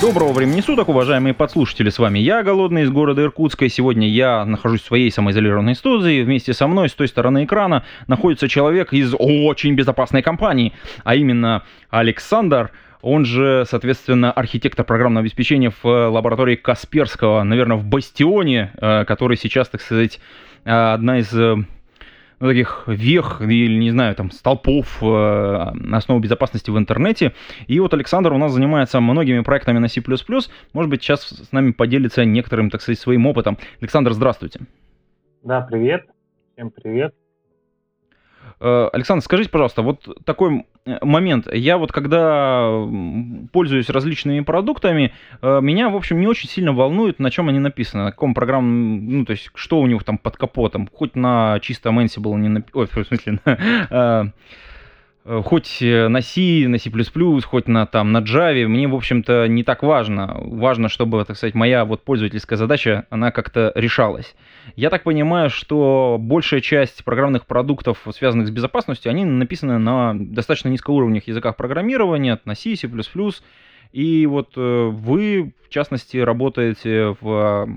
Доброго времени суток, уважаемые подслушатели, с вами я, Голодный, из города Иркутска, и сегодня я нахожусь в своей самоизолированной студии, вместе со мной с той стороны экрана находится человек из очень безопасной компании, а именно Александр, он же, соответственно, архитектор программного обеспечения в лаборатории Касперского, наверное, в Бастионе, э, который сейчас, так сказать, э, одна из э, ну, таких вех или, не знаю, там, столпов э, основы безопасности в интернете. И вот Александр у нас занимается многими проектами на C++. Может быть, сейчас с нами поделится некоторым, так сказать, своим опытом. Александр, здравствуйте. Да, привет. Всем привет. Э, Александр, скажите, пожалуйста, вот такой момент. Я вот когда пользуюсь различными продуктами, э, меня, в общем, не очень сильно волнует, на чем они написаны, на каком программном, ну, то есть, что у них там под капотом. Хоть на чисто Ansible не написано, ой, в смысле, на, Э, хоть на C, на C++, хоть на, там, на Java, мне, в общем-то, не так важно. Важно, чтобы, так сказать, моя вот пользовательская задача, она как-то решалась. Я так понимаю, что большая часть программных продуктов, связанных с безопасностью, они написаны на достаточно низкоуровневых языках программирования, на C, C++, и вот э, вы, в частности, работаете в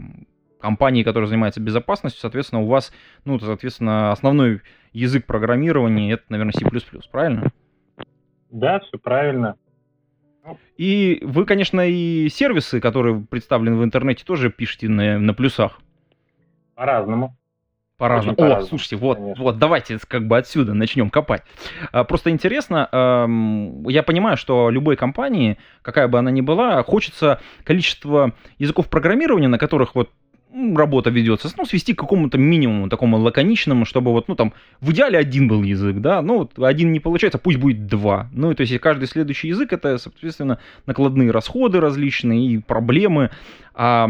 компании, которая занимается безопасностью, соответственно, у вас, ну, соответственно, основной язык программирования это, наверное, C++, правильно? Да, все правильно. И вы, конечно, и сервисы, которые представлены в интернете, тоже пишете на, на плюсах. По-разному. По-разному. О, по слушайте, вот, вот, давайте как бы отсюда начнем копать. А, просто интересно, я понимаю, что любой компании, какая бы она ни была, хочется количество языков программирования, на которых вот работа ведется, ну, свести к какому-то минимуму, такому лаконичному, чтобы вот, ну, там, в идеале один был язык, да, ну, вот один не получается, пусть будет два. Ну, и то есть каждый следующий язык, это, соответственно, накладные расходы различные и проблемы. А,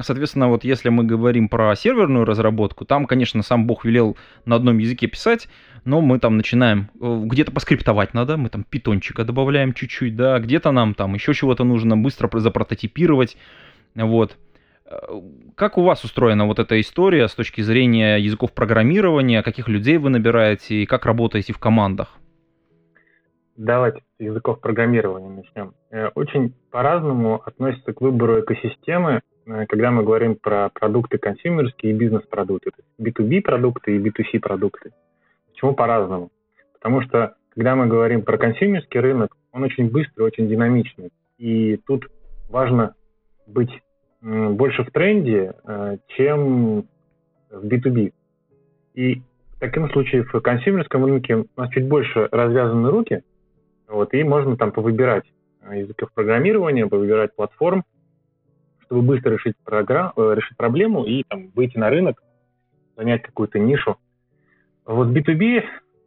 соответственно, вот если мы говорим про серверную разработку, там, конечно, сам Бог велел на одном языке писать, но мы там начинаем, э, где-то поскриптовать надо, мы там питончика добавляем чуть-чуть, да, где-то нам там еще чего-то нужно быстро запрототипировать, вот. Как у вас устроена вот эта история с точки зрения языков программирования, каких людей вы набираете и как работаете в командах? Давайте с языков программирования начнем. Э, очень по-разному относится к выбору экосистемы, э, когда мы говорим про продукты консюмерские и бизнес-продукты, B2B продукты и B2C продукты. Почему по-разному? Потому что, когда мы говорим про консюмерский рынок, он очень быстрый, очень динамичный. И тут важно быть больше в тренде, э, чем в B2B. И в таком случае в консюмерском рынке у нас чуть больше развязаны руки, вот, и можно там повыбирать э, языков программирования, повыбирать платформ, чтобы быстро решить, программ, э, решить проблему и там, выйти на рынок, занять какую-то нишу. Вот B2B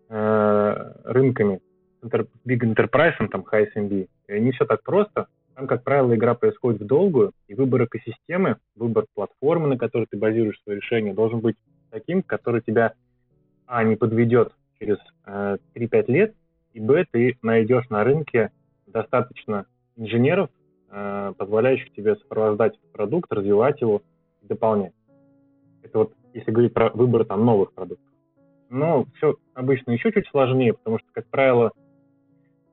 э, рынками, Big Enterprise, там, High SMB, не все так просто – там, как правило, игра происходит в долгую, и выбор экосистемы, выбор платформы, на которой ты базируешь свое решение, должен быть таким, который тебя, а, не подведет через э, 3-5 лет, и, б, ты найдешь на рынке достаточно инженеров, э, позволяющих тебе сопровождать продукт, развивать его и дополнять. Это вот если говорить про выбор там новых продуктов. Но все обычно еще чуть сложнее, потому что, как правило,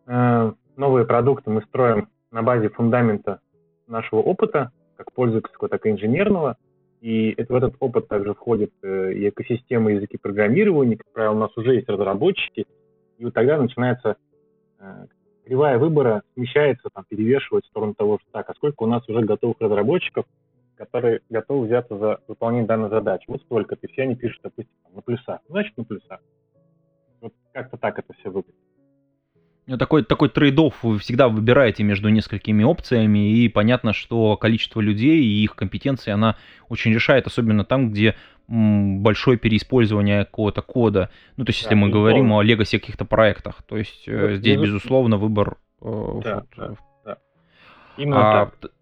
э, новые продукты мы строим на базе фундамента нашего опыта, как пользовательского, так и инженерного. И это, в этот опыт также входит э, и экосистема языки программирования, как правило, у нас уже есть разработчики, и вот тогда начинается э, кривая выбора смещается, там, перевешивает в сторону того, что так, а сколько у нас уже готовых разработчиков, которые готовы взяться за выполнение данной задачи. Вот столько-то, все они пишут, допустим, на плюсах. Значит, на плюсах. Вот как-то так это все выглядит. Ну, такой, такой трейдов вы всегда выбираете между несколькими опциями, и понятно, что количество людей и их компетенции, она очень решает, особенно там, где большое переиспользование какого-то кода. Ну, то есть, если да, мы безусловно. говорим о легаси каких-то проектах, то есть э, здесь, безусловно, выбор... Э, да, вот, да, да. Именно а, так.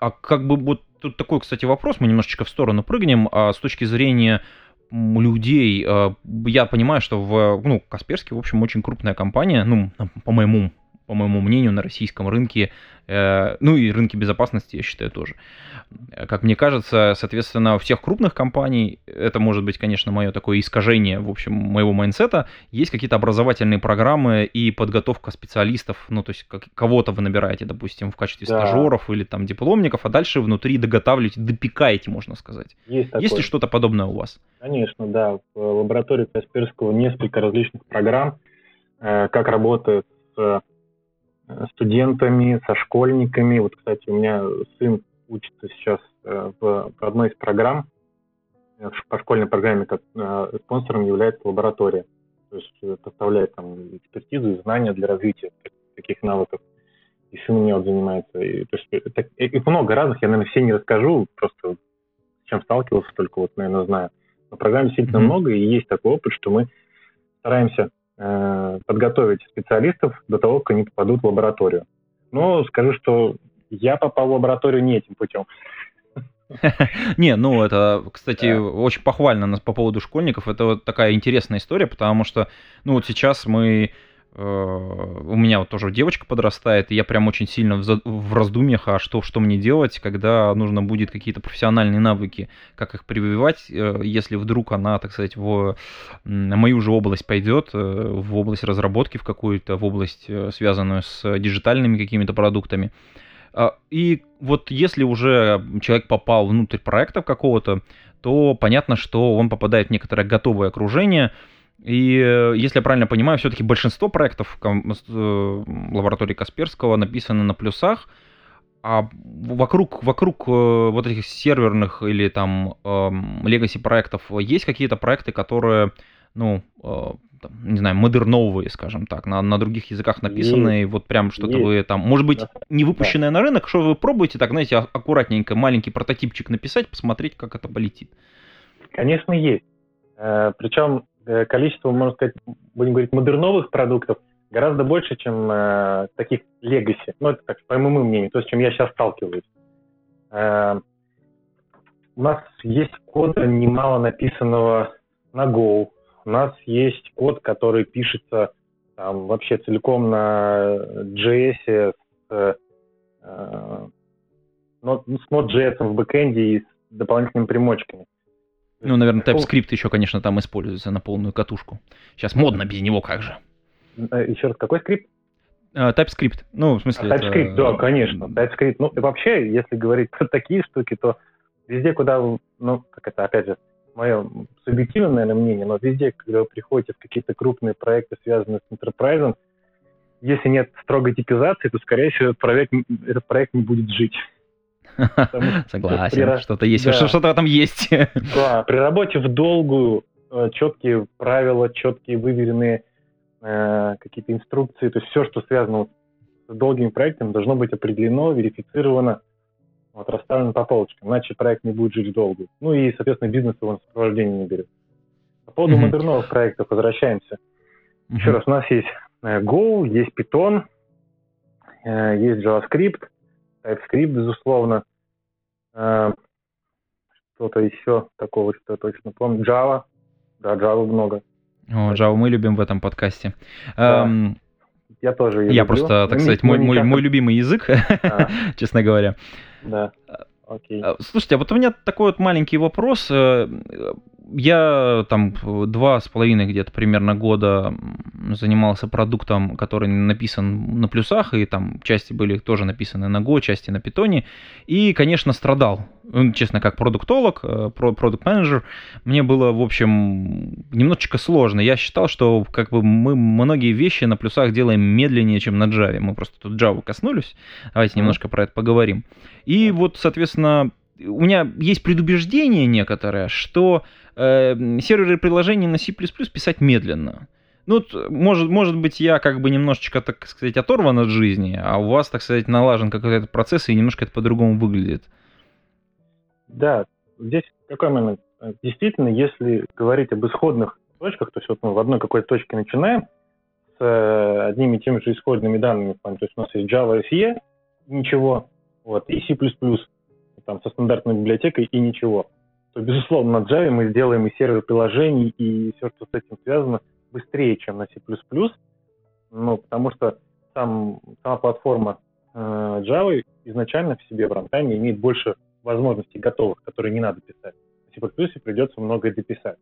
А как бы вот тут такой, кстати, вопрос, мы немножечко в сторону прыгнем, а с точки зрения людей. Э, я понимаю, что в ну, Касперске, в общем, очень крупная компания, ну, по моему по моему мнению, на российском рынке, э, ну и рынке безопасности, я считаю, тоже. Как мне кажется, соответственно, у всех крупных компаний, это может быть, конечно, мое такое искажение, в общем, моего майнсета, есть какие-то образовательные программы и подготовка специалистов, ну, то есть как, кого-то вы набираете, допустим, в качестве да. стажеров или там дипломников, а дальше внутри доготавливаете, допекаете, можно сказать. Есть, такое. есть ли что-то подобное у вас? Конечно, да. В лаборатории Касперского несколько различных программ, э, как работает с студентами, со школьниками. Вот, кстати, у меня сын учится сейчас э, в, одной из программ, э, по школьной программе, как э, спонсором является лаборатория. То есть поставляет там экспертизу и знания для развития таких навыков. И сын у меня вот занимается. И, то есть это, их много разных, я, наверное, все не расскажу, просто с чем сталкивался, только вот, наверное, знаю. Но программ действительно mm-hmm. много, и есть такой опыт, что мы стараемся подготовить специалистов до того, как они попадут в лабораторию. Но скажу, что я попал в лабораторию не этим путем. Не, ну это, кстати, очень похвально по поводу школьников. Это вот такая интересная история, потому что, ну вот сейчас мы Э, у меня вот тоже девочка подрастает, и я прям очень сильно в раздумьях, а что, что мне делать, когда нужно будет какие-то профессиональные навыки, как их прививать, э, если вдруг она, так сказать, в мою же область пойдет, э, в область разработки в какую-то, в область, связанную с диджитальными какими-то продуктами. А, и вот если уже человек попал внутрь проекта какого-то, то понятно, что он попадает в некоторое готовое окружение, и, э, если я правильно понимаю, все-таки большинство проектов э, лаборатории Касперского написаны на плюсах, а вокруг, вокруг э, вот этих серверных или там эм, проектов есть какие-то проекты, которые, ну, не знаю, модерновые, скажем так, на, на других языках написанные, и вот прям что-то вы там, может быть, не выпущенное на рынок, что вы пробуете, так, знаете, а, аккуратненько маленький прототипчик написать, посмотреть, как это полетит? Конечно, есть. Причем количество, можно сказать, будем говорить, модерновых продуктов гораздо больше, чем э, таких легаси. Ну, это так, по моему мнению, то, с чем я сейчас сталкиваюсь. Э, у нас есть кода немало написанного на Go. У нас есть код, который пишется там, вообще целиком на JS с, э, с Node.js в бэкэнде и с дополнительными примочками. Ну, наверное, TypeScript еще, конечно, там используется на полную катушку. Сейчас модно без него, как же. Э, еще раз, какой скрипт? Uh, TypeScript. Ну, в смысле... А, TypeScript, это... да, конечно. TypeScript. Ну, и вообще, если говорить про такие штуки, то везде, куда вы, ну, как это, опять же, мое субъективное, наверное, мнение, но везде, когда вы приходите в какие-то крупные проекты, связанные с enterprise, если нет строгой типизации, то, скорее всего, этот проект, этот проект не будет жить. Согласен, что-то есть, что-то там есть. Да, при работе в долгую э, четкие правила, четкие выверенные э, какие-то инструкции, то есть все, что связано с долгим проектом, должно быть определено, верифицировано, вот, расставлено по полочкам, иначе проект не будет жить долго. Ну и, соответственно, бизнес его на сопровождение не берет. По поводу модерновых проектов возвращаемся. Еще раз, у нас есть э, Go, есть Python, есть JavaScript, TypeScript, безусловно. Э, что-то еще такого, что я точно помню. Java. Да, Java много. О, Java мы любим в этом подкасте. Да. Эм, я тоже Я люблю. просто, так сказать, мой, мой, мой любимый язык, а. честно говоря. Да. Окей. Э, слушайте, а вот у меня такой вот маленький вопрос. Я там два с половиной где-то примерно года занимался продуктом, который написан на плюсах, и там части были тоже написаны на Go, части на питоне. И, конечно, страдал. Ну, честно, как продуктолог, э, продукт менеджер мне было, в общем, немножечко сложно. Я считал, что как бы мы многие вещи на плюсах делаем медленнее, чем на Java. Мы просто тут Java коснулись. Давайте немножко про это поговорим. И вот, соответственно, у меня есть предубеждение некоторое, что э, серверы приложений на C++ писать медленно. Ну, может, может быть, я как бы немножечко, так сказать, оторван от жизни, а у вас, так сказать, налажен какой-то процесс, и немножко это по-другому выглядит. Да, здесь какой момент? Действительно, если говорить об исходных точках, то есть вот мы в одной какой-то точке начинаем с э, одними и теми же исходными данными, то есть у нас есть Java SE, ничего, вот, и C++, там, со стандартной библиотекой и ничего. то, безусловно, на Java мы сделаем и сервер приложений, и все, что с этим связано, быстрее, чем на C++. Ну, потому что сам, сама платформа э, Java изначально в себе в рантайме имеет больше возможностей готовых, которые не надо писать. В C++ придется многое дописать.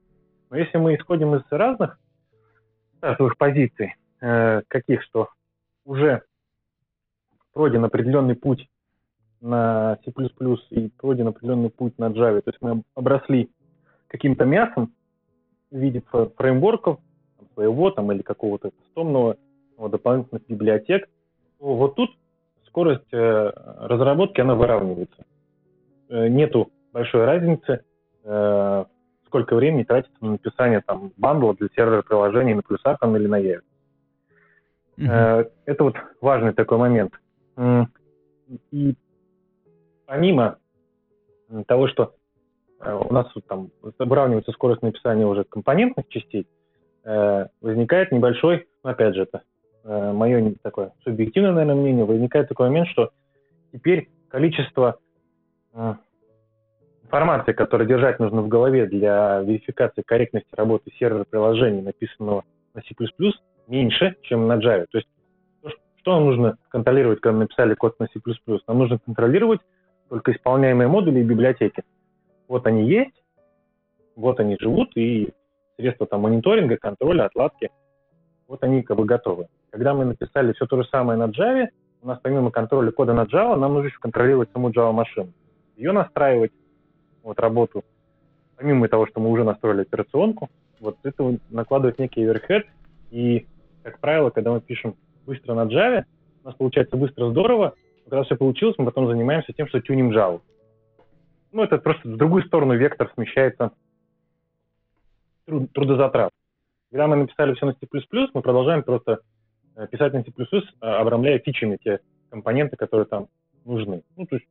Но если мы исходим из разных стартовых позиций, э, каких, что уже пройден определенный путь на C++ и пройден определенный путь на Java, то есть мы обросли каким-то мясом в виде фреймворков своего там или какого-то кастомного дополнительных библиотек, то вот тут скорость э, разработки она выравнивается. Э, нету большой разницы, э, сколько времени тратится на написание там бандла для сервера приложений на плюсах там, или на Яве. Mm-hmm. Это вот важный такой момент. И помимо того, что у нас там выравнивается скорость написания уже компонентных частей, возникает небольшой, опять же, это мое такое субъективное, наверное, мнение, возникает такой момент, что теперь количество информации, которую держать нужно в голове для верификации корректности работы сервера приложения, написанного на C++, меньше, чем на Java. То есть что нам нужно контролировать, когда написали код на C++? Нам нужно контролировать только исполняемые модули и библиотеки. Вот они есть, вот они живут, и средства там мониторинга, контроля, отладки, вот они как бы готовы. Когда мы написали все то же самое на Java, у нас помимо контроля кода на Java, нам нужно еще контролировать саму Java-машину. Ее настраивать, вот работу, помимо того, что мы уже настроили операционку, вот это накладывает некий overhead, и, как правило, когда мы пишем быстро на Java, у нас получается быстро, здорово, когда все получилось, мы потом занимаемся тем, что тюним Java. Ну, это просто в другую сторону вектор смещается труд, трудозатрат. Когда мы написали все на C++, мы продолжаем просто э, писать на C++, а, обрамляя фичами те компоненты, которые там нужны. Ну, то есть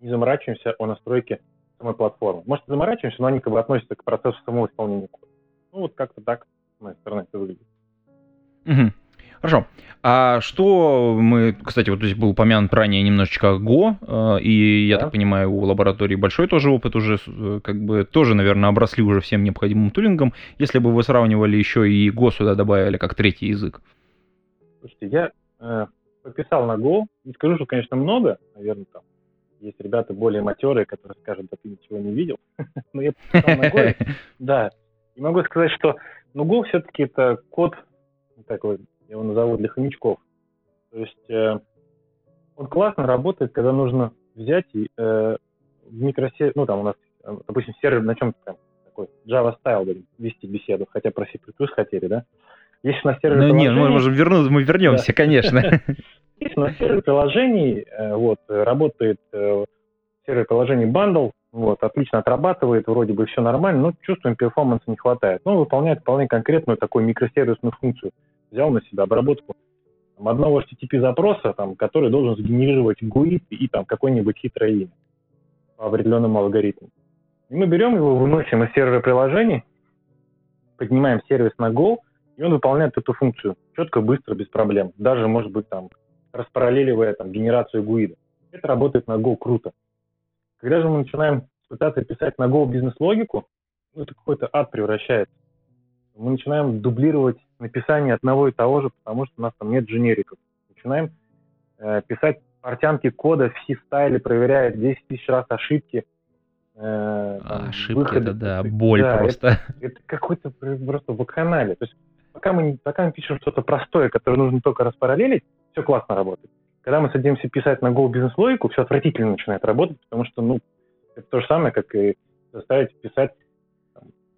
не заморачиваемся о настройке самой платформы. Может, заморачиваемся, но они как бы относятся к процессу самого исполнения кода. Ну, вот как-то так с моей стороны это выглядит. Угу. Хорошо. А что мы, кстати, вот здесь был упомянут ранее немножечко Go, э, и я да. так понимаю, у лаборатории большой тоже опыт уже, э, как бы тоже, наверное, обросли уже всем необходимым тулингом. Если бы вы сравнивали еще и Go сюда добавили как третий язык. Слушайте, я э, пописал на Go, не скажу, что, конечно, много, наверное, там есть ребята более матерые, которые скажут, да ты ничего не видел. Но я писал на Go, да. И могу сказать, что ну, Go все-таки это код такой, я его назову для хомячков. То есть э, он классно работает, когда нужно взять и э, в микросервер, ну там у нас, э, допустим, сервер на чем-то там такой Java style будем вести беседу, хотя про C++ хотели, да? Если на сервере Ну нет, мы можем вернуться, мы вернемся, да. конечно. Есть на сервере приложений, э, вот, работает э, сервер приложений bundle, вот, отлично отрабатывает, вроде бы все нормально, но чувствуем, performance а не хватает. Но выполняет вполне конкретную такую микросервисную функцию. Взял на себя обработку там, одного HTTP запроса, там, который должен сгенерировать GUID и там какое-нибудь хитрое имя по определенному алгоритму. И мы берем его, выносим из сервера приложений, поднимаем сервис на Go, и он выполняет эту функцию четко, быстро, без проблем. Даже, может быть, там, распараллеливая там, генерацию гуида. Это работает на Go круто. Когда же мы начинаем пытаться писать на Go бизнес-логику, ну, это какой-то ад превращается. Мы начинаем дублировать написание одного и того же, потому что у нас там нет дженериков. Начинаем э, писать портянки кода в C-стайле, проверяя 10 тысяч раз ошибки. Э, там, ошибки, выходы. это да, боль да, просто. Это, это какой-то просто вакханалия. То есть пока мы, пока мы пишем что-то простое, которое нужно только распараллелить, все классно работает. Когда мы садимся писать на Go бизнес-логику, все отвратительно начинает работать, потому что, ну, это то же самое, как и заставить писать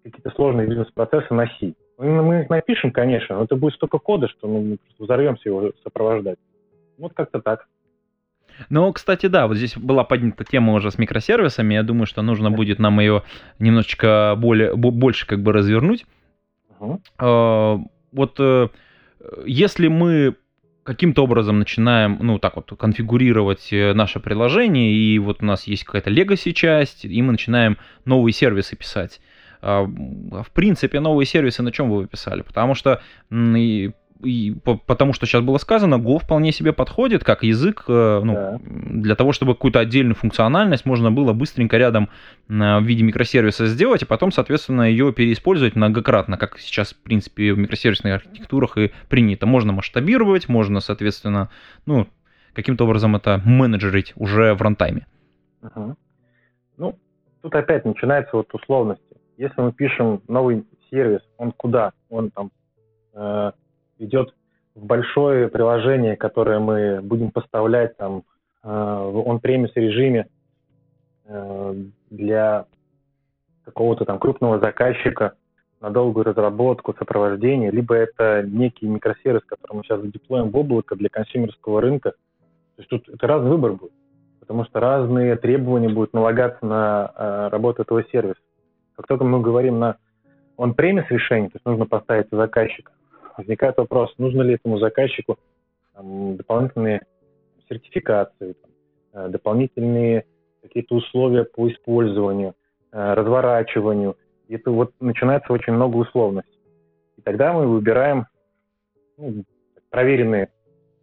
какие-то сложные бизнес-процессы C. Ну, мы их напишем, конечно, но это будет столько кода, что ну, мы взорвемся его сопровождать. Вот как-то так. Ну, кстати, да, вот здесь была поднята тема уже с микросервисами. Я думаю, что нужно будет нам ее немножечко более, больше как бы развернуть. Uh-huh. Вот э, если мы каким-то образом начинаем, ну, так вот, конфигурировать э, наше приложение, и вот у нас есть какая-то legacy часть, и мы начинаем новые сервисы писать. А, в принципе, новые сервисы на чем вы писали? Потому что и, потому что сейчас было сказано, Go вполне себе подходит как язык э, ну, да. для того, чтобы какую-то отдельную функциональность можно было быстренько рядом в виде микросервиса сделать, и потом, соответственно, ее переиспользовать многократно, как сейчас, в принципе, в микросервисных архитектурах и принято. Можно масштабировать, можно, соответственно, ну, каким-то образом это менеджерить уже в рантайме. Угу. Ну, тут опять начинается вот условности. Если мы пишем новый сервис, он куда? Он там э, идет в большое приложение, которое мы будем поставлять там э, в on-premise режиме э, для какого-то там крупного заказчика на долгую разработку, сопровождение, либо это некий микросервис, который мы сейчас задеплоим в облако для консюмерского рынка, то есть тут это разный выбор будет, потому что разные требования будут налагаться на э, работу этого сервиса. Как только мы говорим на он-премис решение, то есть нужно поставить заказчика, возникает вопрос, нужно ли этому заказчику там, дополнительные сертификации, там, э, дополнительные какие-то условия по использованию, э, разворачиванию. И это вот начинается очень много условностей. И тогда мы выбираем ну, проверенные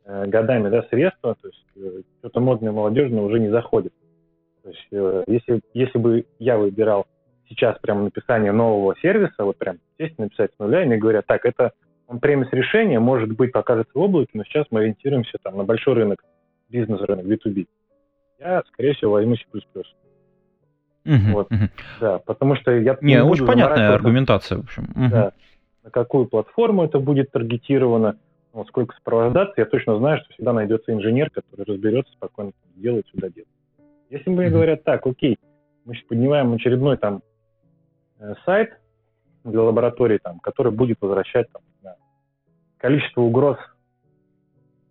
Э, годами да, средства, то есть что-то модное, молодежное уже не заходит. То есть если, если бы я выбирал сейчас прям написание нового сервиса, вот прям сесть написать с нуля, и мне говорят, так, это он премис решение, может быть, покажется в облаке, но сейчас мы ориентируемся там на большой рынок, бизнес-рынок, B2B. Я, скорее всего, возьму C++. Угу, вот. угу. Да, потому что я... Не, не очень понятная аргументация, в общем. Угу. Да, на какую платформу это будет таргетировано, вот сколько сопровождаться, я точно знаю, что всегда найдется инженер, который разберется, спокойно делает сюда делать. Если мне говорят так, окей, мы сейчас поднимаем очередной там сайт для лаборатории, там, который будет возвращать там, да, количество угроз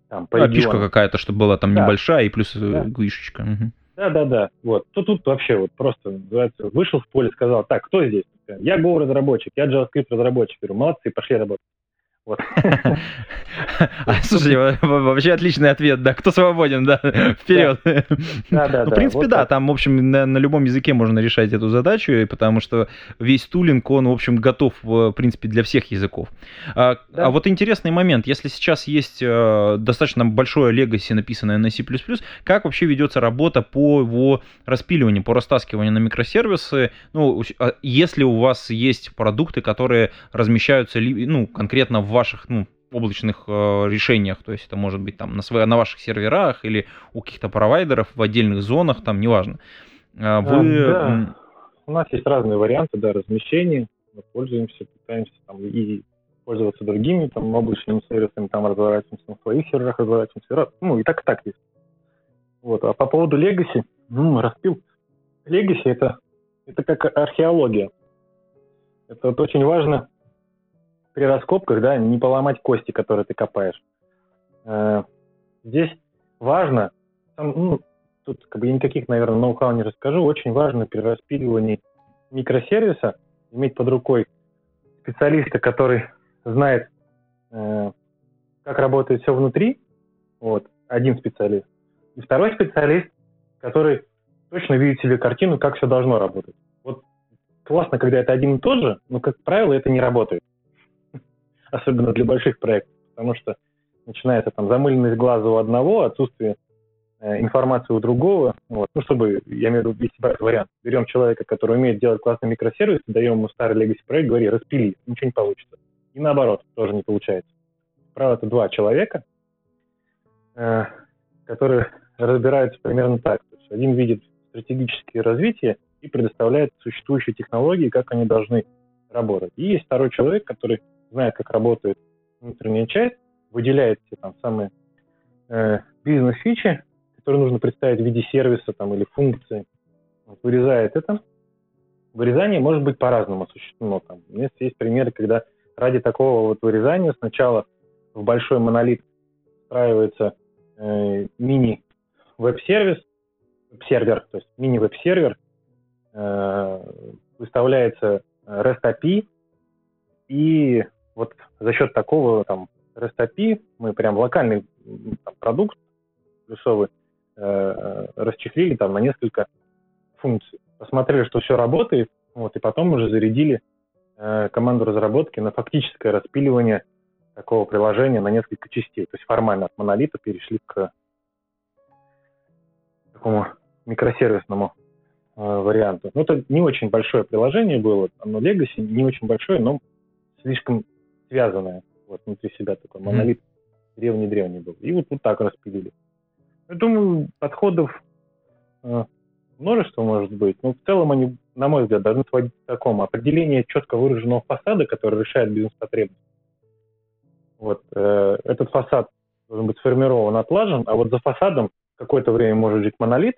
там, по а, фишка какая-то, чтобы была там да. небольшая и плюс э, да. гвишечка. Угу. Да, да, да. Вот. То тут вообще вот просто называется, вышел в поле, сказал, так, кто здесь? Я Go разработчик, я JavaScript разработчик. Говорю, молодцы, пошли работать. Вот. А, слушай, вообще отличный ответ, да, кто свободен, да, вперед. Да, да, ну, В принципе, да, там, в общем, на, на любом языке можно решать эту задачу, потому что весь тулинг, он, в общем, готов, в принципе, для всех языков. А, да. а вот интересный момент, если сейчас есть э, достаточно большое легаси, написанное на C++, как вообще ведется работа по его распиливанию, по растаскиванию на микросервисы, ну, а если у вас есть продукты, которые размещаются, ну, конкретно в ваших ну, облачных э, решениях, то есть это может быть там на, своих, на ваших серверах или у каких-то провайдеров в отдельных зонах, там неважно. А, вы... А, да. У нас есть разные варианты да, размещения, мы пользуемся, пытаемся там и пользоваться другими там облачными сервисами, там разворачиваемся на своих серверах, разворачиваемся, ну и так и так есть. Вот. А по поводу Legacy, ну, распил. Legacy это, это как археология. Это вот очень важно при раскопках, да, не поломать кости, которые ты копаешь. Э, здесь важно, ну, тут как бы я никаких, наверное, ноу-хау не расскажу, очень важно при распиливании микросервиса иметь под рукой специалиста, который знает, э, как работает все внутри, вот, один специалист, и второй специалист, который точно видит себе картину, как все должно работать. Вот классно, когда это один и тот же, но, как правило, это не работает особенно для больших проектов, потому что начинается там замыленность глаза у одного, отсутствие э, информации у другого. Вот. Ну, чтобы, я имею в виду, брать вариант, берем человека, который умеет делать классный микросервис, даем ему старый legacy проект, говори, распили, ничего не получится. И наоборот, тоже не получается. Правда, это два человека, э, которые разбираются примерно так. То есть один видит стратегические развития и предоставляет существующие технологии, как они должны работать. И есть второй человек, который знает, как работает внутренняя часть, выделяет все там самые э, бизнес-фичи, которые нужно представить в виде сервиса там, или функции, вот, вырезает это. Вырезание может быть по-разному осуществлено. Там. У меня есть примеры, когда ради такого вот вырезания сначала в большой монолит встраивается э, мини-веб-сервис, сервер, то есть мини-веб-сервер, э, выставляется REST API, и вот за счет такого там API мы прям локальный там, продукт плюсовый э, э, расчехлили там на несколько функций. Посмотрели, что все работает, вот, и потом уже зарядили э, команду разработки на фактическое распиливание такого приложения на несколько частей. То есть формально от монолита перешли к такому микросервисному э, варианту. Ну, это не очень большое приложение было, оно Legacy не очень большое, но слишком связанное вот внутри себя такой монолит древний-древний был. И вот, вот так распилили. Я думаю, подходов э, множество может быть, но в целом они, на мой взгляд, должны сводиться к такому. Определение четко выраженного фасада, который решает бизнес-потребность. Вот, э, этот фасад должен быть сформирован, отлажен, а вот за фасадом какое-то время может жить монолит,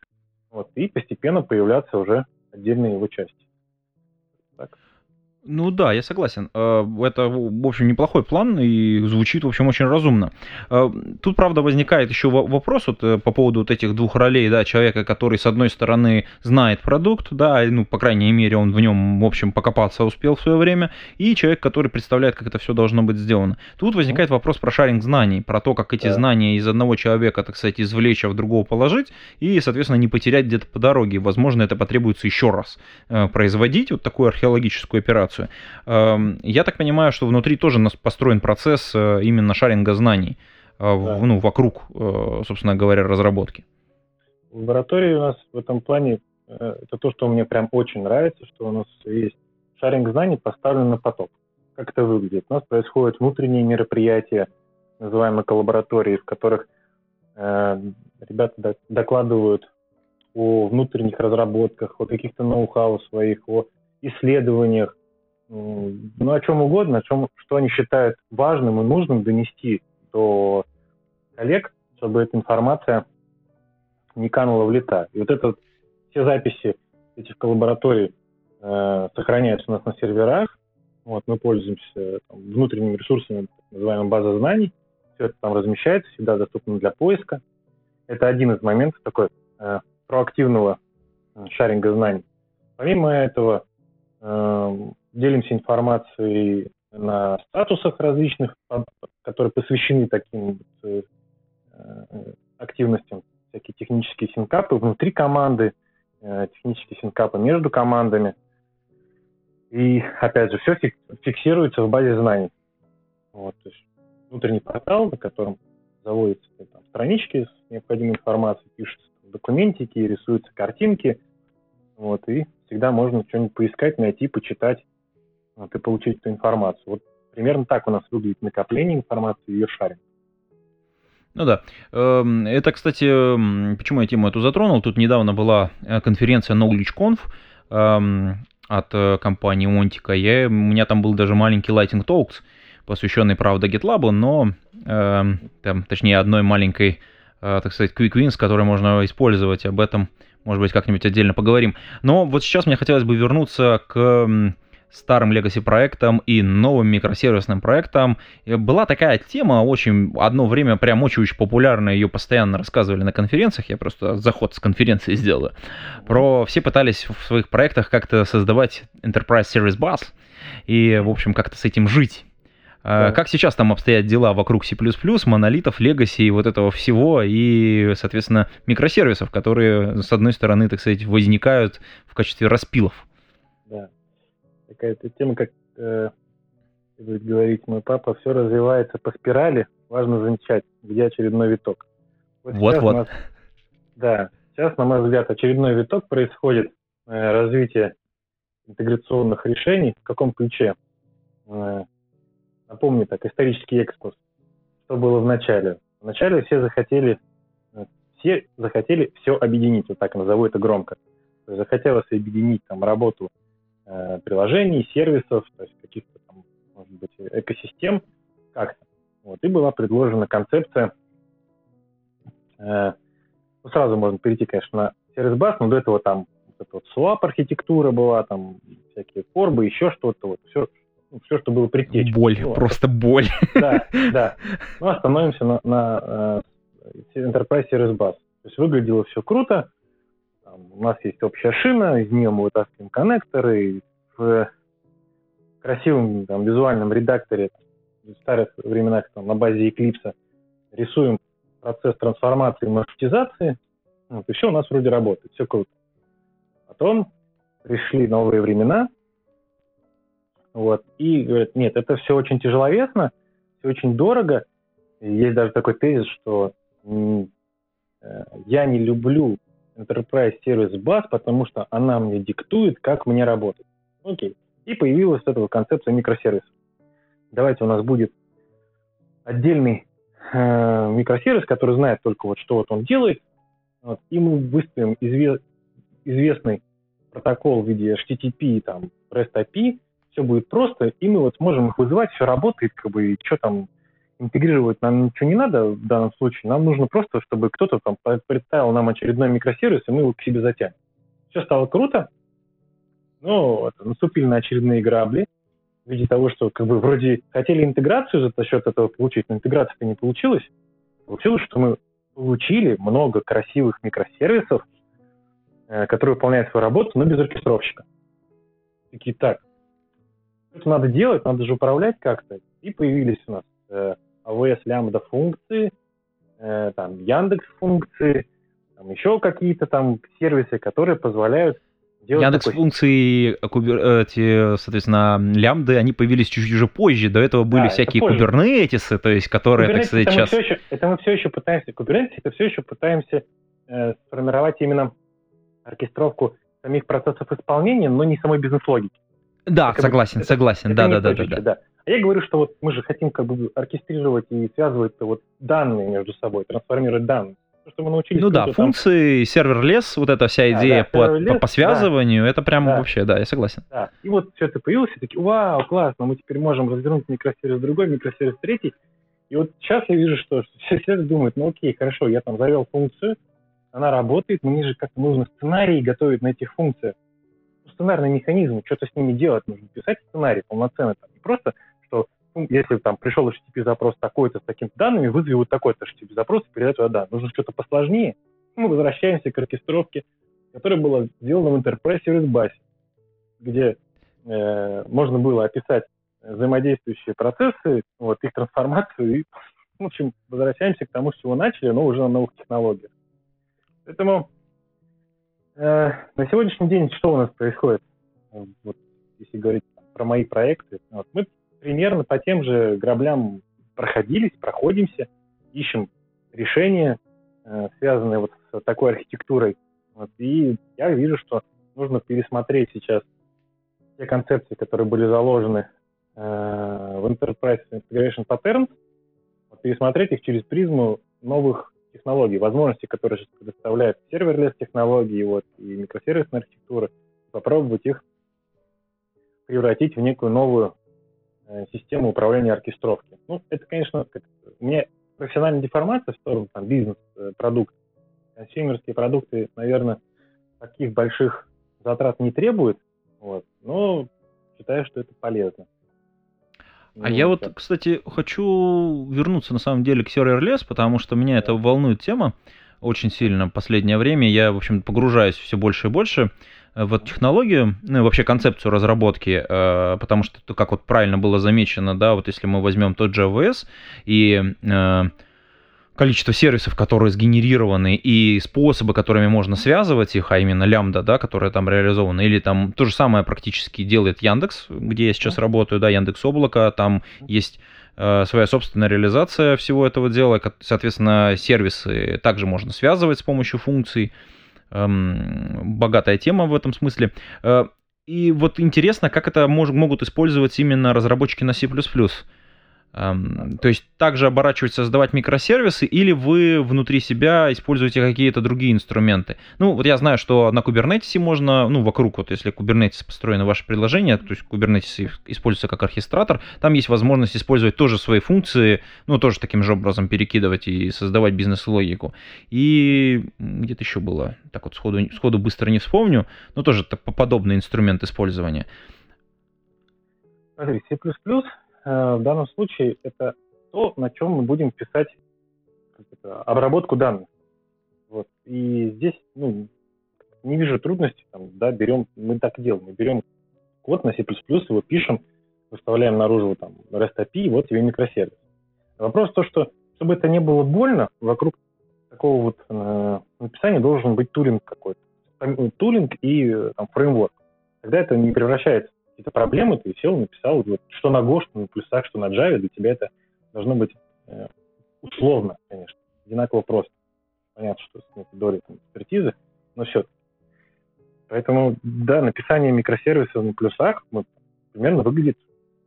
вот, и постепенно появляться уже отдельные его части. Ну да, я согласен. Э, это, в общем, неплохой план и звучит, в общем, очень разумно. Э, тут, правда, возникает еще вопрос вот э, по поводу вот этих двух ролей, да, человека, который, с одной стороны, знает продукт, да, ну, по крайней мере, он в нем, в общем, покопаться успел в свое время, и человек, который представляет, как это все должно быть сделано. Тут возникает вопрос про шаринг знаний, про то, как эти знания из одного человека, так сказать, извлечь, а в другого положить, и, соответственно, не потерять где-то по дороге. Возможно, это потребуется еще раз производить, вот такую археологическую операцию информацию. Эм, я так понимаю, что внутри тоже построен процесс э, именно шаринга знаний э, да. ну, вокруг, э, собственно говоря, разработки. Лаборатории у нас в этом плане это то, что мне прям очень нравится, что у нас есть шаринг знаний поставлен на поток. Как это выглядит? У нас происходят внутренние мероприятия, называемые коллаборатории, в которых э, ребята докладывают о внутренних разработках, о каких-то ноу-хау своих, о исследованиях, ну, о чем угодно, о чем, что они считают важным и нужным донести до коллег, чтобы эта информация не канула в лета. И вот это все записи этих коллабораторий э, сохраняются у нас на серверах. Вот, мы пользуемся там, внутренними ресурсами, так называемой базы знаний. Все это там размещается, всегда доступно для поиска. Это один из моментов такой э, проактивного э, шаринга знаний. Помимо этого, э, делимся информацией на статусах различных, которые посвящены таким э, активностям, всякие технические синкапы внутри команды, э, технические синкапы между командами. И, опять же, все фиксируется в базе знаний. Вот, то есть внутренний портал, на котором заводятся там, странички с необходимой информацией, пишутся документики, рисуются картинки. Вот, и всегда можно что-нибудь поискать, найти, почитать и получить эту информацию. Вот примерно так у нас выглядит накопление информации и ее шаринг. Ну да. Эм, это, кстати, почему я тему эту затронул. Тут недавно была э, конференция KnowledgeConf эм, от э, компании Montica. Я, у меня там был даже маленький Lighting Talks, посвященный, правда, GitLab, но эм, там, точнее, одной маленькой, э, так сказать, quick wins, которую можно использовать. Об этом, может быть, как-нибудь отдельно поговорим. Но вот сейчас мне хотелось бы вернуться к старым legacy проектом и новым микросервисным проектом. Была такая тема, очень одно время прям очень-очень популярная, ее постоянно рассказывали на конференциях, я просто заход с конференции сделаю. Про все пытались в своих проектах как-то создавать Enterprise Service Bus и, в общем, как-то с этим жить. А, да. Как сейчас там обстоят дела вокруг C++, монолитов, Legacy и вот этого всего, и, соответственно, микросервисов, которые, с одной стороны, так сказать, возникают в качестве распилов? Да такая-то тема, как э, будет говорить мой папа, все развивается по спирали, важно замечать, где очередной виток. Вот-вот. Вот, вот. Да, сейчас, на мой взгляд, очередной виток происходит э, развитие интеграционных решений. В каком ключе? Э, напомню так, исторический экскурс. Что было в начале? Вначале все захотели, э, все захотели все объединить, вот так назову это громко. Захотелось объединить там работу э, приложений, сервисов, то есть каких-то там, может быть, экосистем как-то. Вот, и была предложена концепция, э, ну, сразу можно перейти, конечно, на сервис бас, но до этого там вот эта вот swap архитектура была, там всякие корбы, еще что-то, вот все, ну, все, что было предтечей. Боль, ну, просто боль. Да, да. Ну, остановимся на, на э, Enterprise Service Bus. То есть выглядело все круто, там, у нас есть общая шина, из нее мы вытаскиваем коннекторы, в красивом там, визуальном редакторе в старых временах там, на базе Eclipse рисуем процесс трансформации и маршрутизации, вот, и все у нас вроде работает, все круто. Потом пришли новые времена, вот, и говорят, нет, это все очень тяжеловесно, все очень дорого. И есть даже такой тезис, что э, я не люблю Enterprise Service Bus, потому что она мне диктует, как мне работать. Окей. И появилась с этого концепция микросервисов. Давайте у нас будет отдельный э, микросервис, который знает только вот что вот он делает, вот, и мы выставим изве- известный протокол в виде HTTP, там, REST API, все будет просто, и мы вот сможем их вызывать, все работает, как бы, и что там интегрировать нам ничего не надо в данном случае, нам нужно просто, чтобы кто-то там представил нам очередной микросервис, и мы его к себе затянем. Все стало круто, но вот, наступили на очередные грабли в виде того, что как бы вроде хотели интеграцию за счет этого получить, но интеграция-то не получилась. Получилось, что мы получили много красивых микросервисов, э, которые выполняют свою работу, но без оркестровщика. Такие, так, это надо делать, надо же управлять как-то. И появились у нас э, AWS лямбда функции, э, там Яндекс функции, там еще какие-то там сервисы, которые позволяют делать Яндекс такой... функции, э, эти, соответственно, лямбды, они появились чуть-чуть уже позже. До этого были да, всякие кубернетисы, то есть которые, так сказать, сейчас... Мы еще, это мы все еще пытаемся, кубернетис, это все еще пытаемся э, сформировать именно оркестровку самих процессов исполнения, но не самой бизнес-логики. Да, как согласен, бы, согласен, это, да, это да, да, да, да. А я говорю, что вот мы же хотим как бы оркестрировать и связывать вот данные между собой, трансформировать данные. То, что мы научились ну да, функции, там... сервер-лес, вот эта вся идея да, по, по, по связыванию, да. это прям да. вообще, да, я согласен. Да, и вот все это появилось, и такие, вау, классно, мы теперь можем развернуть микросервис другой, микросервис третий. И вот сейчас я вижу, что все, все думают, ну окей, хорошо, я там завел функцию, она работает, мне же как-то нужно сценарий готовить на этих функциях сценарный механизм, что-то с ними делать нужно, писать сценарий полноценный, там, не просто, если там пришел HTTP запрос такой-то с такими данными, вызови вот такой-то HTTP запрос и передай туда данные. Нужно что-то посложнее. Мы возвращаемся к оркестровке, которая была сделана в Enterprise Service Bus, где э, можно было описать взаимодействующие процессы, вот, их трансформацию и, в общем, возвращаемся к тому, с чего начали, но уже на новых технологиях. Поэтому Э, на сегодняшний день что у нас происходит? Вот, если говорить про мои проекты, вот, мы примерно по тем же граблям проходились, проходимся, ищем решения, э, связанные вот с такой архитектурой. Вот, и я вижу, что нужно пересмотреть сейчас те концепции, которые были заложены э, в Enterprise Integration Patterns, вот, пересмотреть их через призму новых технологий, возможности, которые сейчас предоставляют serverless технологии вот, и микросервисная архитектура, попробовать их превратить в некую новую систему управления оркестровки. Ну, это, конечно, как, у меня профессиональная деформация в сторону там, бизнес-продукт. Consumer ские продукты, наверное, таких больших затрат не требуют, вот, но считаю, что это полезно. А я вот, кстати, хочу вернуться на самом деле к serverless, потому что меня это волнует тема очень сильно в последнее время. Я, в общем, погружаюсь все больше и больше э, в эту технологию, ну и вообще концепцию разработки, э, потому что, как вот правильно было замечено, да, вот если мы возьмем тот же AWS и э, количество сервисов, которые сгенерированы, и способы, которыми можно связывать их, а именно лямбда, да, которая там реализована, или там то же самое практически делает Яндекс, где я сейчас работаю, да, Яндекс Облако, там есть э, своя собственная реализация всего этого дела, соответственно, сервисы также можно связывать с помощью функций, эм, богатая тема в этом смысле. Э, и вот интересно, как это мож, могут использовать именно разработчики на C++. То есть также оборачивать, создавать микросервисы, или вы внутри себя используете какие-то другие инструменты. Ну, вот я знаю, что на Kubernetes можно, ну, вокруг, вот если Kubernetes построено ваше приложение, то есть Kubernetes используется как оркестратор, там есть возможность использовать тоже свои функции, ну, тоже таким же образом перекидывать и создавать бизнес-логику. И где-то еще было, так вот сходу, сходу быстро не вспомню, но тоже так, подобный инструмент использования. C++ в данном случае это то, на чем мы будем писать это, обработку данных. Вот. И здесь ну, не вижу трудностей, там, да, берем, мы так делаем, мы берем код на C++, его пишем, выставляем наружу там REST API, вот тебе микросервис. Вопрос в том, что чтобы это не было больно, вокруг такого вот э, написания должен быть тулинг какой-то. Тулинг и э, там, фреймворк. Тогда это не превращается какие-то проблемы, ты сел, написал, вот, что на Go, что на плюсах, что на Java, для тебя это должно быть э, условно, конечно, одинаково просто. Понятно, что с некой долей там, экспертизы, но все. Поэтому, да, написание микросервисов на плюсах ну, примерно выглядит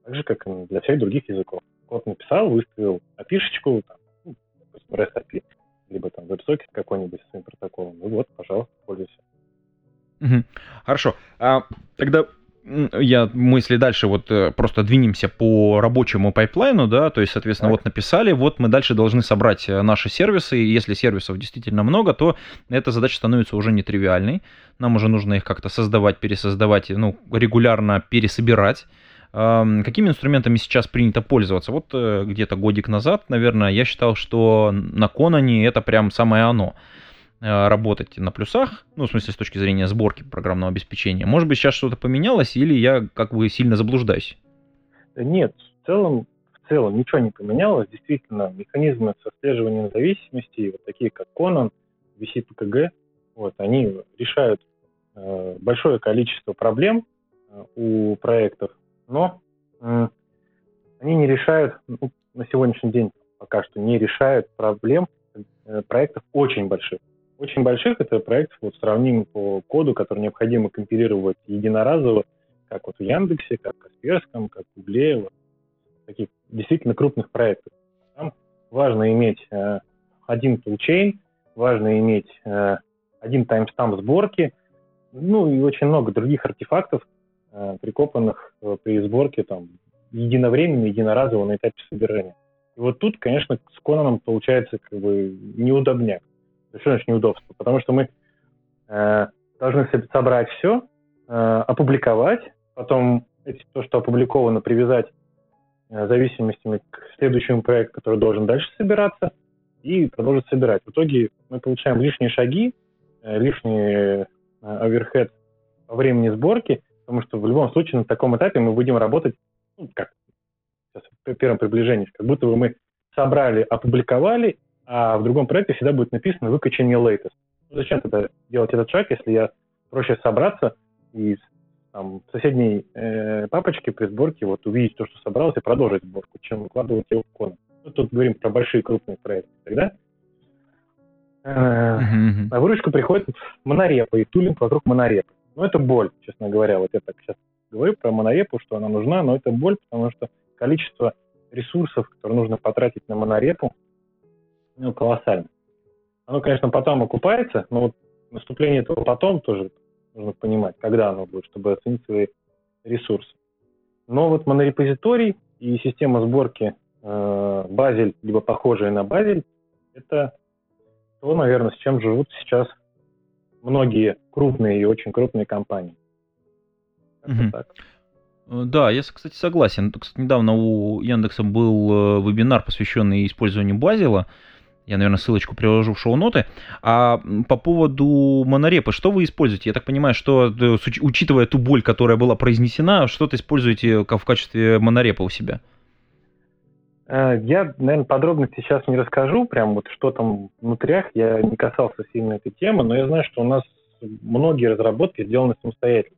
так же, как и для всех других языков. Код написал, выставил api там, ну, REST API, либо там WebSocket какой-нибудь с своим протоколом. И вот, пожалуйста, пользуйся. Хорошо. А, тогда я мысли дальше вот э, просто двинемся по рабочему пайплайну, да, то есть, соответственно, так. вот написали, вот мы дальше должны собрать э, наши сервисы, и если сервисов действительно много, то эта задача становится уже нетривиальной, нам уже нужно их как-то создавать, пересоздавать, ну, регулярно пересобирать. Какими инструментами сейчас принято пользоваться? Вот э, где-то годик назад, наверное, я считал, что на Конане это прям самое оно. Э, работать на плюсах, ну, в смысле, с точки зрения сборки программного обеспечения. Может быть, сейчас что-то поменялось, или я как бы сильно заблуждаюсь? Нет, в целом, в целом ничего не поменялось. Действительно, механизмы отслеживания зависимости, вот такие как Conan, VCPKG, вот, они решают э, большое количество проблем э, у проектов, но э, они не решают, ну, на сегодняшний день пока что не решают проблем э, проектов очень больших очень больших это проектов, вот сравним по коду, который необходимо компилировать единоразово, как вот в Яндексе, как в Касперском, как в Гугле, вот, таких действительно крупных проектов. Там важно иметь э, один тулчейн, важно иметь э, один таймстамп сборки, ну и очень много других артефактов, э, прикопанных э, при сборке там единовременно, единоразово на этапе собирания. И вот тут, конечно, с Конаном получается как бы неудобняк что значит неудобство? Потому что мы э, должны собрать все, э, опубликовать, потом эти, то, что опубликовано, привязать э, зависимостями к следующему проекту, который должен дальше собираться, и продолжить собирать. В итоге мы получаем лишние шаги, э, лишний э, оверхед по времени сборки, потому что в любом случае на таком этапе мы будем работать, ну, как сейчас, при первом приближении, как будто бы мы собрали, опубликовали а в другом проекте всегда будет написано «выкачай мне latest». Ну, зачем тогда делать этот шаг, если я проще собраться и там, в соседней э, папочке при сборке вот увидеть то, что собралось, и продолжить сборку, чем выкладывать его в кон. Ну, тут говорим про большие крупные проекты. Тогда э, uh-huh. на выручку приходит монорепа и тулинг вокруг монорепы. Ну, это боль, честно говоря. Вот я так сейчас говорю про монорепу, что она нужна, но это боль, потому что количество ресурсов, которые нужно потратить на монорепу, ну, колоссально. Оно, конечно, потом окупается, но вот наступление этого потом тоже нужно понимать, когда оно будет, чтобы оценить свои ресурсы. Но вот монорепозиторий и система сборки э, Базель, либо похожая на Базель, это то, наверное, с чем живут сейчас многие крупные и очень крупные компании. Угу. Так. Да, я, кстати, согласен. Кстати, недавно у Яндекса был э, вебинар, посвященный использованию Базила. Я, наверное, ссылочку приложу в шоу-ноты. А по поводу монорепы, что вы используете? Я так понимаю, что, э, учитывая ту боль, которая была произнесена, что-то используете в качестве монорепа у себя? Э, я, наверное, подробности сейчас не расскажу, прям вот что там внутрях, я не касался сильно этой темы, но я знаю, что у нас многие разработки сделаны самостоятельно.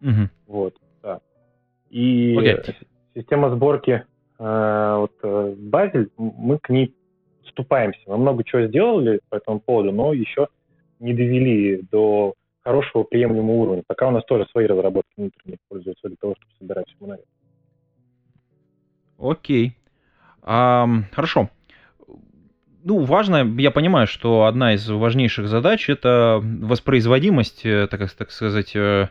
Угу. Вот, да. И okay. система сборки э, вот, э, Базель, мы к ней вступаемся. Мы много чего сделали по этому поводу, но еще не довели до хорошего приемлемого уровня. Пока у нас тоже свои разработки внутренние пользуются для того, чтобы собирать все монолит. Окей. А, хорошо. Ну, важно, я понимаю, что одна из важнейших задач это воспроизводимость, э, так, так сказать, э,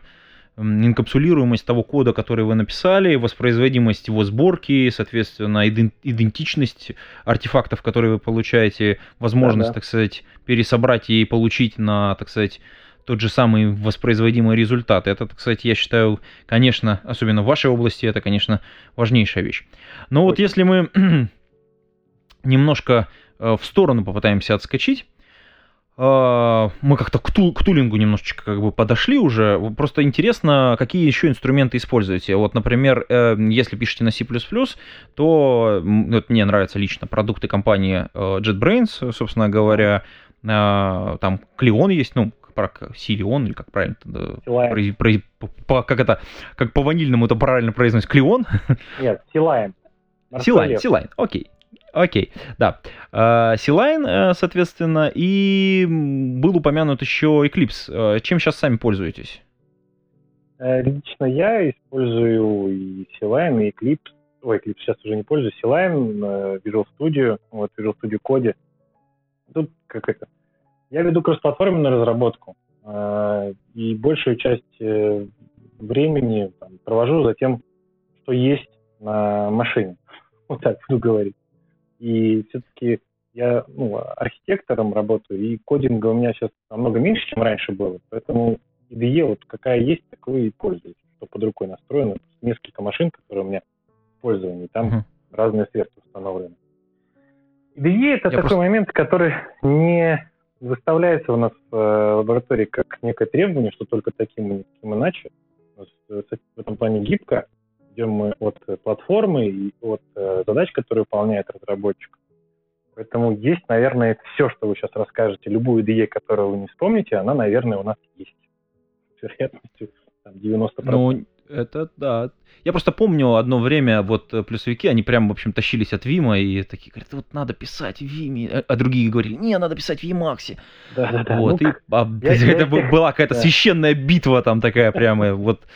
инкапсулируемость того кода, который вы написали, воспроизводимость его сборки, соответственно, идентичность артефактов, которые вы получаете, возможность, да, да. так сказать, пересобрать и получить на, так сказать, тот же самый воспроизводимый результат. Это, сказать, я считаю, конечно, особенно в вашей области, это, конечно, важнейшая вещь. Но вот если мы немножко э, в сторону попытаемся отскочить, мы как-то к, тул, к тулингу немножечко как бы подошли уже. Просто интересно, какие еще инструменты используете. Вот, например, э, если пишете на C++, то вот мне нравятся лично продукты компании э, JetBrains, собственно говоря. А, там Клеон есть, ну, как Силион, или как правильно про, про, по, как это, как по ванильному это правильно произносится, Клеон? Нет, Силайм. Силайн, Силайн, окей. Окей, да. Силайн, э, соответственно, и был упомянут еще Eclipse. Э, чем сейчас сами пользуетесь? Э, лично я использую и Силайн, и Eclipse. Ой, Eclipse сейчас уже не пользуюсь. Силайн, Visual Studio, вот Visual Studio Code. Тут как это... Я веду кроссплатформенную разработку. И большую часть времени там, провожу за тем, что есть на машине. Вот так буду говорить. И все-таки я ну, архитектором работаю, и кодинга у меня сейчас намного меньше, чем раньше было. Поэтому IDE вот какая есть, такой и пользуюсь. Что под рукой настроено. Несколько машин, которые у меня в пользовании. Там uh-huh. разные средства установлены. IDE это я такой просто... момент, который не выставляется у нас в э, лаборатории как некое требование, что только таким и никаким иначе. В этом плане гибко идем мы от платформы и от э, задач, которые выполняет разработчик. Поэтому есть, наверное, все, что вы сейчас расскажете, любую идею, которую вы не вспомните, она, наверное, у нас есть. С вероятностью там, 90%. Ну, это да. Я просто помню одно время, вот э, плюсовики, они прям, в общем, тащились от Вима и такие говорят, вот надо писать в Виме, а, другие говорили, не, надо писать в Емаксе. Да, да, да. Вот, ну, и а, я, это я, была какая-то да. священная битва там такая прямо, вот.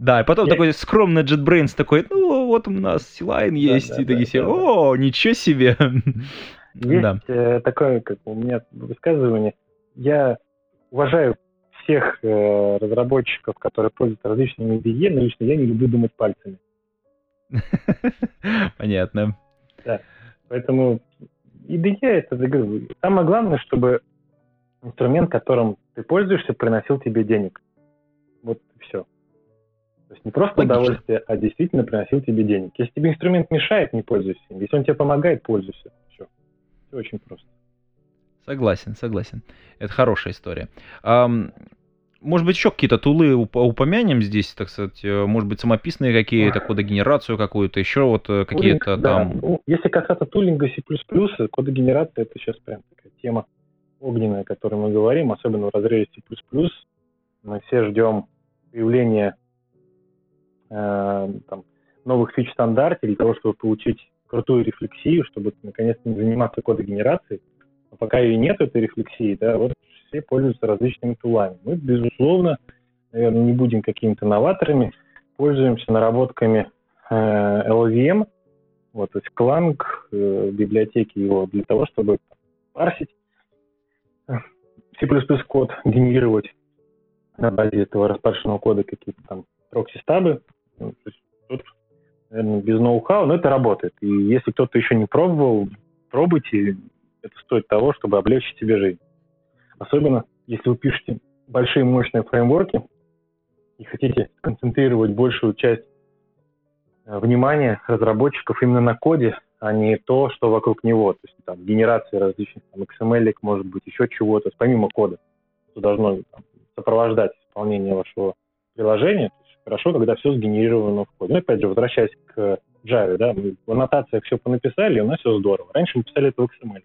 Да, и потом я... такой скромный JetBrains такой, ну вот у нас Силайн есть, да, да, и такие да, все, да. о, ничего себе. Есть да. э, такое, как у меня высказывание, я уважаю всех э, разработчиков, которые пользуются различными IDE, но лично я не люблю думать пальцами. Понятно. Да, поэтому IDE это, самое главное, чтобы инструмент, которым ты пользуешься, приносил тебе денег. Вот все. То есть не просто Логично. удовольствие, а действительно приносил тебе денег. Если тебе инструмент мешает, не пользуйся им. Если он тебе помогает, пользуйся. Все. Все очень просто. Согласен, согласен. Это хорошая история. Может быть, еще какие-то тулы упомянем здесь, так сказать, э, может быть, самописные какие-то, кодогенерацию какую-то, еще вот э, какие-то там... Да. Ну, если касаться тулинга C++, кодогенерация — это сейчас прям такая тема огненная, о которой мы говорим, особенно в разрезе C++. Мы все ждем появления Э, там, новых фич стандарте для того, чтобы получить крутую рефлексию, чтобы наконец-то не заниматься кодогенерацией. Но пока ее нет, этой рефлексии, да, вот все пользуются различными тулами. Мы, безусловно, наверное, не будем какими-то новаторами, пользуемся наработками э, LVM, вот, то есть Clang, э, библиотеки его, для того, чтобы парсить э, C++ код, генерировать на базе этого распаршенного кода какие-то там прокси-стабы, ну, то есть тут, наверное, без ноу-хау, но это работает. И если кто-то еще не пробовал, пробуйте. Это стоит того, чтобы облегчить себе жизнь. Особенно, если вы пишете большие мощные фреймворки и хотите концентрировать большую часть э, внимания разработчиков именно на коде, а не то, что вокруг него. То есть там генерация различных там, XML, может быть, еще чего-то, помимо кода, что должно там, сопровождать исполнение вашего приложения хорошо, когда все сгенерировано в коде. Ну, опять же, возвращаясь к Java, да, мы в аннотациях все понаписали, и у нас все здорово. Раньше мы писали это в XML.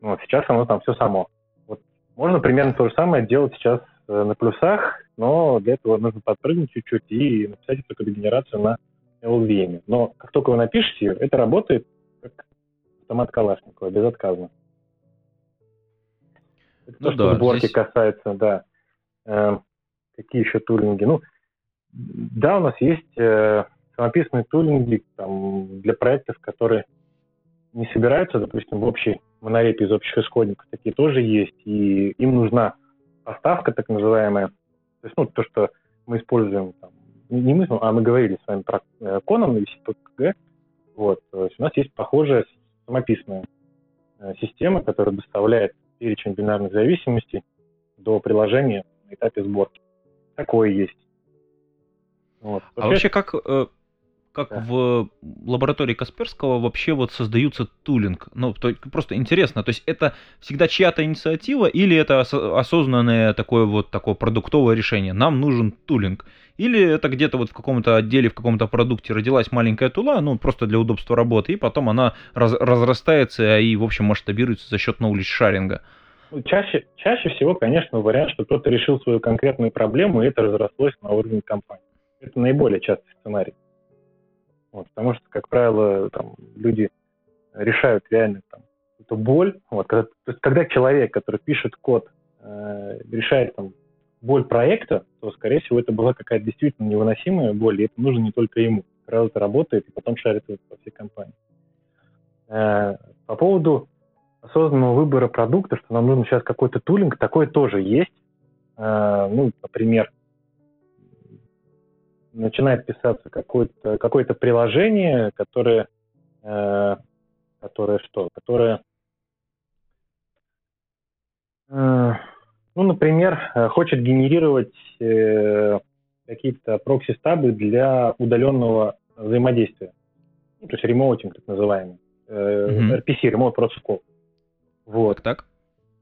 Вот, сейчас оно там все само. Вот можно примерно то же самое делать сейчас э, на плюсах, но для этого нужно подпрыгнуть чуть-чуть и написать эту генерацию на LVM. Но как только вы напишете ее, это работает как автомат Калашникова, безотказно. Это ну то, да, что сборки здесь... касается, да. Какие еще тулинги? Ну, да, у нас есть э, самописные тулинги там, для проектов, которые не собираются, допустим, в общей монорепе из общих исходников. Такие тоже есть, и им нужна поставка так называемая. То есть, ну, то, что мы используем, там, не мы, а мы говорили с вами про э, Conan или CPKG. Вот, то есть у нас есть похожая самописная э, система, которая доставляет перечень бинарных зависимостей до приложения на этапе сборки. Такое есть. Вот. А вообще как, э, как да. в лаборатории Касперского вообще вот создаются тулинг? Ну, то, просто интересно, то есть это всегда чья-то инициатива или это осознанное такое вот такое продуктовое решение? Нам нужен тулинг. Или это где-то вот в каком-то отделе, в каком-то продукте родилась маленькая тула, ну, просто для удобства работы, и потом она раз, разрастается и, в общем, масштабируется за счет knowledge шаринга. Ну, чаще, чаще всего, конечно, вариант, что кто-то решил свою конкретную проблему, и это разрослось на уровне компании. Это наиболее частый сценарий. Вот, потому что, как правило, там, люди решают реально там, эту боль. Вот, когда, то есть, когда человек, который пишет код, э, решает там, боль проекта, то, скорее всего, это была какая-то действительно невыносимая боль, и это нужно не только ему. Сразу это работает, и потом шарит по всей компании. Э, по поводу осознанного выбора продукта, что нам нужно сейчас какой-то тулинг, такое тоже есть. Э, ну, например, начинает писаться какое-то какое приложение, которое, э, которое что? Которое, э, ну, например, хочет генерировать какие-то прокси-стабы для удаленного взаимодействия. Ну, то есть ремоутинг, так называемый. Mm-hmm. RPC, Remote Protocol. Вот. Так, так.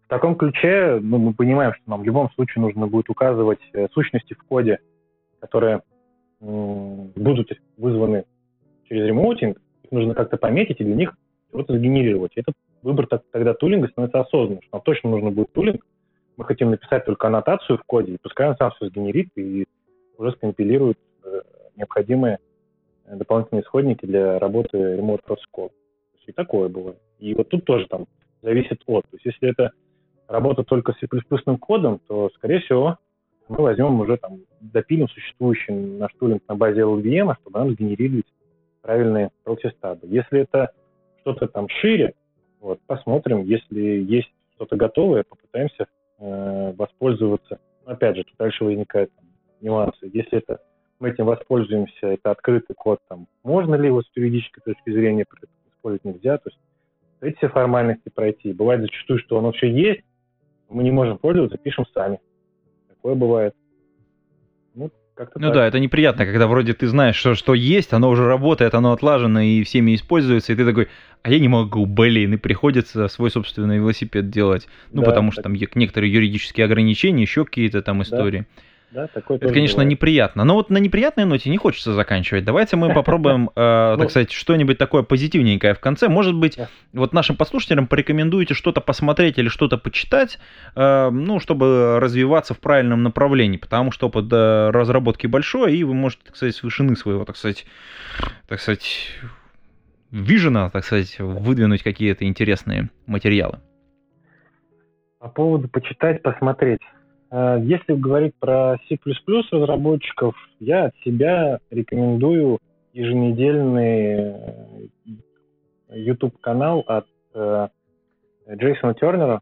В таком ключе ну, мы понимаем, что нам в любом случае нужно будет указывать э, сущности в коде, которые будут вызваны через ремоутинг, их нужно как-то пометить и для них что-то сгенерировать. Этот выбор тогда тулинга становится осознанным, что нам точно нужно будет тулинг, мы хотим написать только аннотацию в коде, и пускай он сам все сгенерит и уже скомпилирует э, необходимые э, дополнительные исходники для работы. То есть и такое бывает. И вот тут тоже там зависит от. То есть если это работа только с C++ кодом, то, скорее всего, мы возьмем уже там, допилим существующий наш тулинг на базе LLVM, чтобы нам сгенерировать правильные прокси-стабы. Если это что-то там шире, вот, посмотрим, если есть что-то готовое, попытаемся э, воспользоваться. Опять же, тут дальше возникают там, нюансы. Если это мы этим воспользуемся, это открытый код, там, можно ли его с юридической точки зрения использовать нельзя, то есть эти все формальности пройти. Бывает зачастую, что оно все есть, мы не можем пользоваться, пишем сами такое бывает. Ну, как-то ну так. да, это неприятно, когда вроде ты знаешь, что, что есть, оно уже работает, оно отлажено и всеми используется, и ты такой, а я не могу, блин, и приходится свой собственный велосипед делать. Ну, да, потому что так... там некоторые юридические ограничения, еще какие-то там истории. Да. Да, такое Это, конечно, бывает. неприятно. Но вот на неприятной ноте не хочется заканчивать. Давайте мы попробуем, э, так ну. сказать, что-нибудь такое позитивненькое в конце. Может быть, вот нашим послушателям порекомендуете что-то посмотреть или что-то почитать, э, ну, чтобы развиваться в правильном направлении, потому что опыт э, разработки большой, и вы можете, так сказать, с вышины своего, так сказать, так сказать, вижена, так сказать, выдвинуть какие-то интересные материалы. По поводу почитать, посмотреть. Э, если говорить про C++ разработчиков, я от себя рекомендую еженедельный э, YouTube-канал от э, Джейсона Тернера.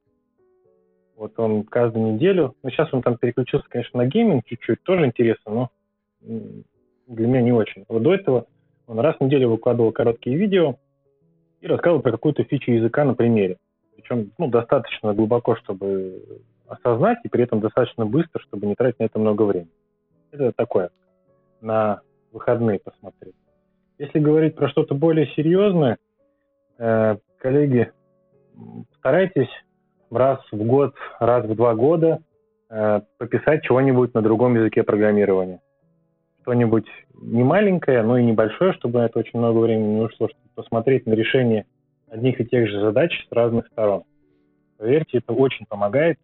Вот он каждую неделю, ну сейчас он там переключился, конечно, на гейминг чуть-чуть, тоже интересно, но для меня не очень. Вот до этого он раз в неделю выкладывал короткие видео и рассказывал про какую-то фичу языка на примере. Причем ну, достаточно глубоко, чтобы осознать и при этом достаточно быстро, чтобы не тратить на это много времени. Это такое, на выходные посмотреть. Если говорить про что-то более серьезное, э, коллеги, старайтесь раз в год, раз в два года э, пописать чего-нибудь на другом языке программирования. Что-нибудь не маленькое, но и небольшое, чтобы это очень много времени не ушло, чтобы посмотреть на решение одних и тех же задач с разных сторон. Поверьте, это очень помогает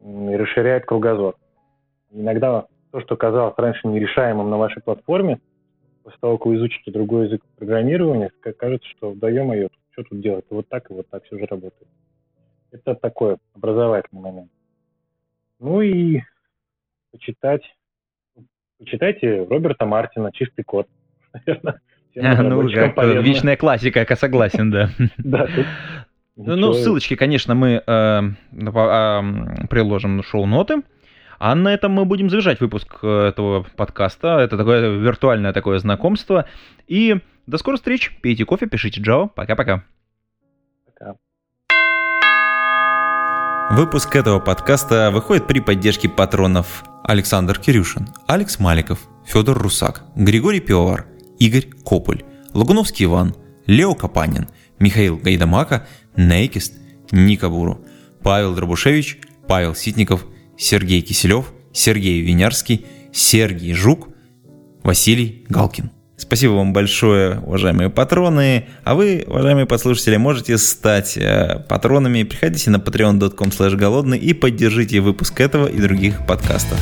и расширяет кругозор. Иногда то, что казалось раньше нерешаемым на вашей платформе, после того, как вы изучите другой язык программирования, кажется, что даем ее, что тут делать, вот так и вот так все же работает. Это такой образовательный момент. Ну и почитать, почитайте Роберта Мартина «Чистый код». Наверное, ну, как вечная классика, я согласен, да. Да, ну, ну, ссылочки, конечно, мы э, э, приложим шоу-ноты. А на этом мы будем завершать выпуск э, этого подкаста. Это такое виртуальное такое знакомство. И до скорых встреч. Пейте кофе, пишите Java. Пока-пока. Пока. Выпуск этого подкаста выходит при поддержке патронов Александр Кирюшин, Алекс Маликов, Федор Русак, Григорий Пивовар, Игорь Кополь, Лагуновский Иван, Лео Капанин, Михаил Гайдамака – Нейкист, Никабуру, Павел Дробушевич, Павел Ситников, Сергей Киселев, Сергей Винярский, Сергей Жук, Василий Галкин. Спасибо вам большое, уважаемые патроны. А вы, уважаемые послушатели, можете стать э, патронами. Приходите на patreon.com голодный и поддержите выпуск этого и других подкастов.